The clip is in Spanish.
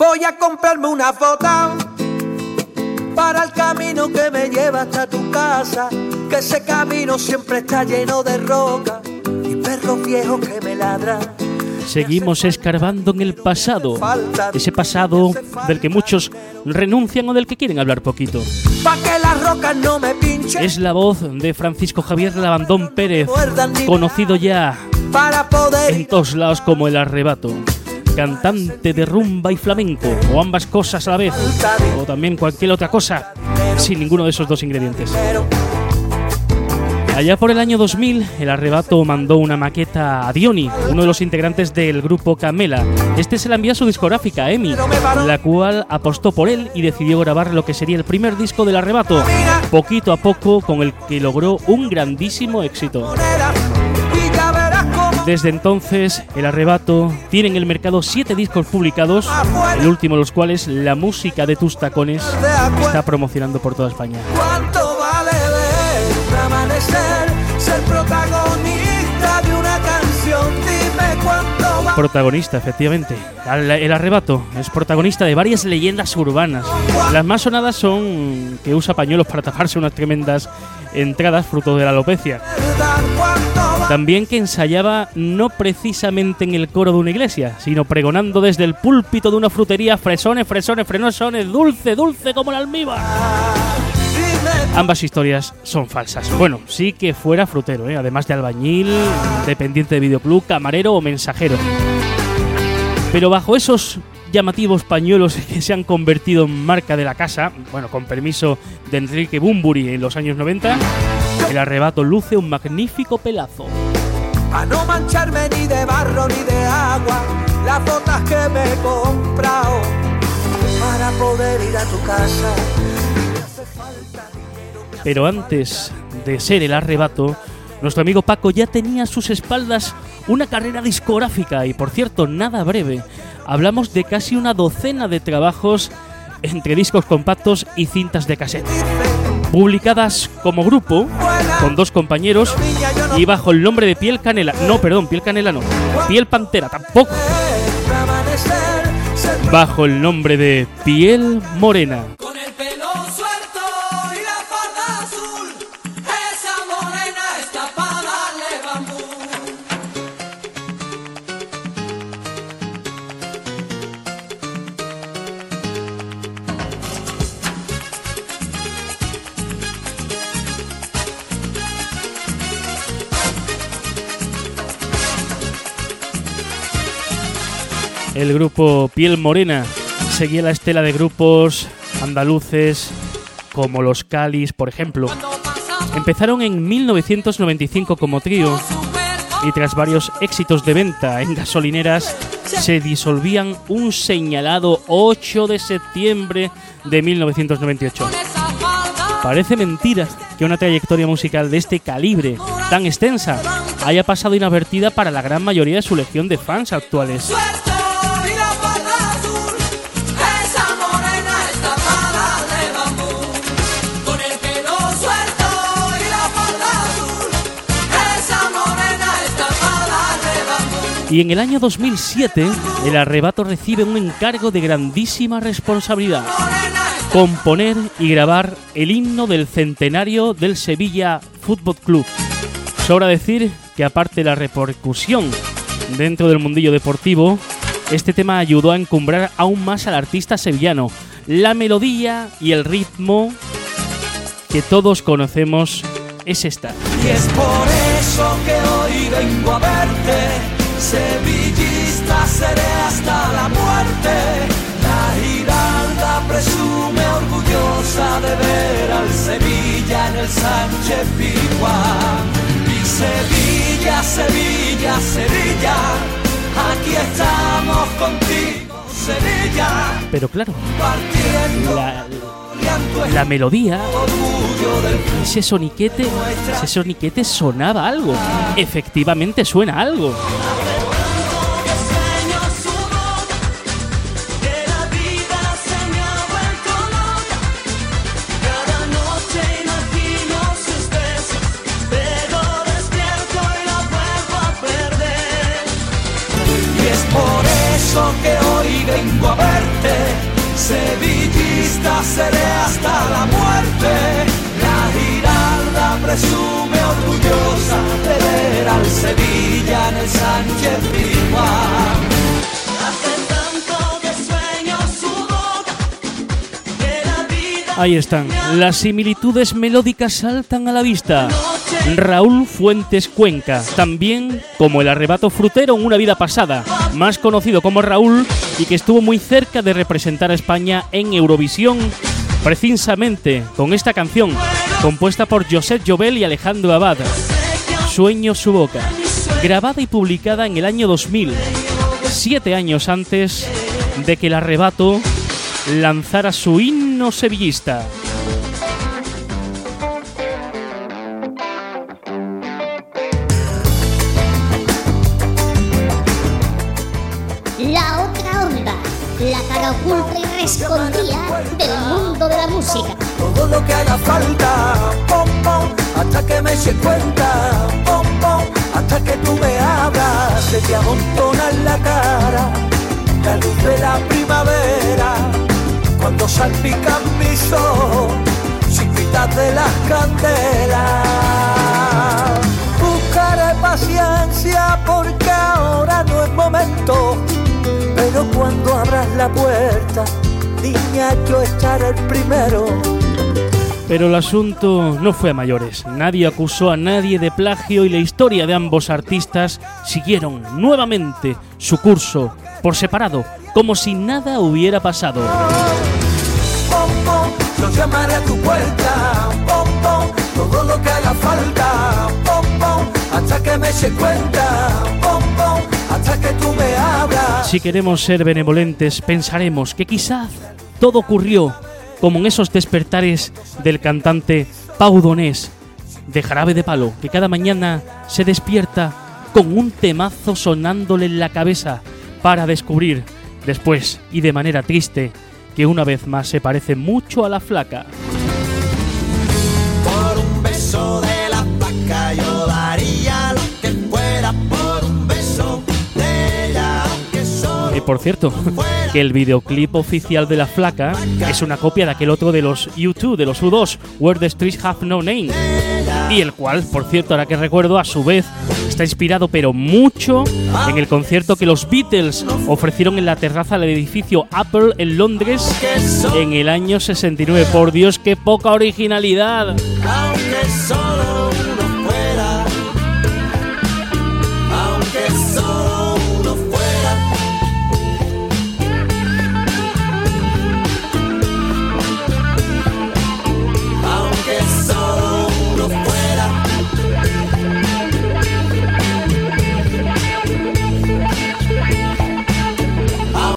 Voy a comprarme una foto para el camino que me lleva hasta tu casa. Que ese camino siempre está lleno de roca y perros viejos que me ladran. Seguimos escarbando en el pasado, ese pasado del que muchos renuncian o del que quieren hablar poquito. Es la voz de Francisco Javier Labandón Pérez, conocido ya en todos lados como el arrebato. Cantante de rumba y flamenco, o ambas cosas a la vez, o también cualquier otra cosa, sin ninguno de esos dos ingredientes. Allá por el año 2000, el Arrebato mandó una maqueta a Diony, uno de los integrantes del grupo Camela. Este se la envió a su discográfica, EMI, la cual apostó por él y decidió grabar lo que sería el primer disco del Arrebato, poquito a poco, con el que logró un grandísimo éxito. Desde entonces, el Arrebato tiene en el mercado siete discos publicados, el último de los cuales, la música de tus tacones, está promocionando por toda España. cuánto vale ver un amanecer, ser protagonista de una canción. Dime cuánto vale. Protagonista, efectivamente. El arrebato es protagonista de varias leyendas urbanas. Las más sonadas son que usa pañuelos para taparse unas tremendas entradas fruto de la alopecia. También que ensayaba no precisamente en el coro de una iglesia, sino pregonando desde el púlpito de una frutería fresones, fresones, frenosones, dulce, dulce como el almíbar. Ambas historias son falsas. Bueno, sí que fuera frutero, ¿eh? además de albañil, dependiente de videoclub, camarero o mensajero. Pero bajo esos llamativos pañuelos que se han convertido en marca de la casa, bueno, con permiso de Enrique Bumburi en los años 90, el arrebato luce un magnífico pelazo. A no mancharme ni de barro ni de agua, las botas que me he comprado para poder ir a tu casa. Pero antes de ser el arrebato, nuestro amigo Paco ya tenía a sus espaldas una carrera discográfica y, por cierto, nada breve. Hablamos de casi una docena de trabajos entre discos compactos y cintas de cassette, publicadas como grupo con dos compañeros y bajo el nombre de Piel Canela. No, perdón, Piel Canela no. Piel Pantera tampoco. Bajo el nombre de Piel Morena. El grupo Piel Morena seguía la estela de grupos andaluces como los Calis, por ejemplo. Empezaron en 1995 como trío y tras varios éxitos de venta en gasolineras se disolvían un señalado 8 de septiembre de 1998. Parece mentira que una trayectoria musical de este calibre, tan extensa, haya pasado inadvertida para la gran mayoría de su legión de fans actuales. Y en el año 2007, el arrebato recibe un encargo de grandísima responsabilidad. Componer y grabar el himno del centenario del Sevilla Fútbol Club. Sobra decir que aparte de la repercusión dentro del mundillo deportivo, este tema ayudó a encumbrar aún más al artista sevillano. La melodía y el ritmo que todos conocemos es esta. Y es por eso que hoy vengo a verte, sevillista seré hasta la muerte. La Giralda presume orgullosa de ver al Sevilla en el Sánchez Pizjuán. Y Sevilla, Sevilla, Sevilla, aquí estamos contigo, Sevilla, Pero claro, partiendo la, la melodía ese soniquete, ese soniquete sonaba algo. Efectivamente suena algo. eso que hoy vengo a verte. Sevillista seré hasta la muerte. La Giralda presume orgullosa de ver al Sevilla en el Sánchez Ahí están, las similitudes melódicas saltan a la vista. Raúl Fuentes Cuenca, también como el arrebato frutero en una vida pasada, más conocido como Raúl y que estuvo muy cerca de representar a España en Eurovisión, precisamente con esta canción, compuesta por Josep Jovel y Alejandro Abad, Sueño su boca, grabada y publicada en el año 2000, siete años antes de que el arrebato lanzara su himno sevillista. La otra onda, la cara oculta y rescondida del mundo de la música. todo lo que haga falta, pom pom, hasta que me se cuenta, pom pom, hasta que tú me abras, se te amontona en la cara, la luz de la primavera, cuando salpican mis ojos, chiquitas de las candelas. Buscaré paciencia porque ahora no es momento, pero cuando abras la puerta, niña, yo estaré el primero. Pero el asunto no fue a mayores. Nadie acusó a nadie de plagio y la historia de ambos artistas siguieron nuevamente su curso por separado, como si nada hubiera pasado. Si queremos ser benevolentes, pensaremos que quizás todo ocurrió como en esos despertares del cantante Pau Donés de Jarabe de Palo, que cada mañana se despierta con un temazo sonándole en la cabeza para descubrir después y de manera triste que una vez más se parece mucho a la flaca. Por un beso de la placa yo daría lo que fuera por un beso de ella, solo Y por cierto, que el videoclip oficial de la flaca es una copia de aquel otro de los U2, de los U2, Where the Streets Have No Name. Y el cual, por cierto, ahora que recuerdo, a su vez está inspirado, pero mucho, en el concierto que los Beatles ofrecieron en la terraza del edificio Apple en Londres en el año 69. Por Dios, qué poca originalidad.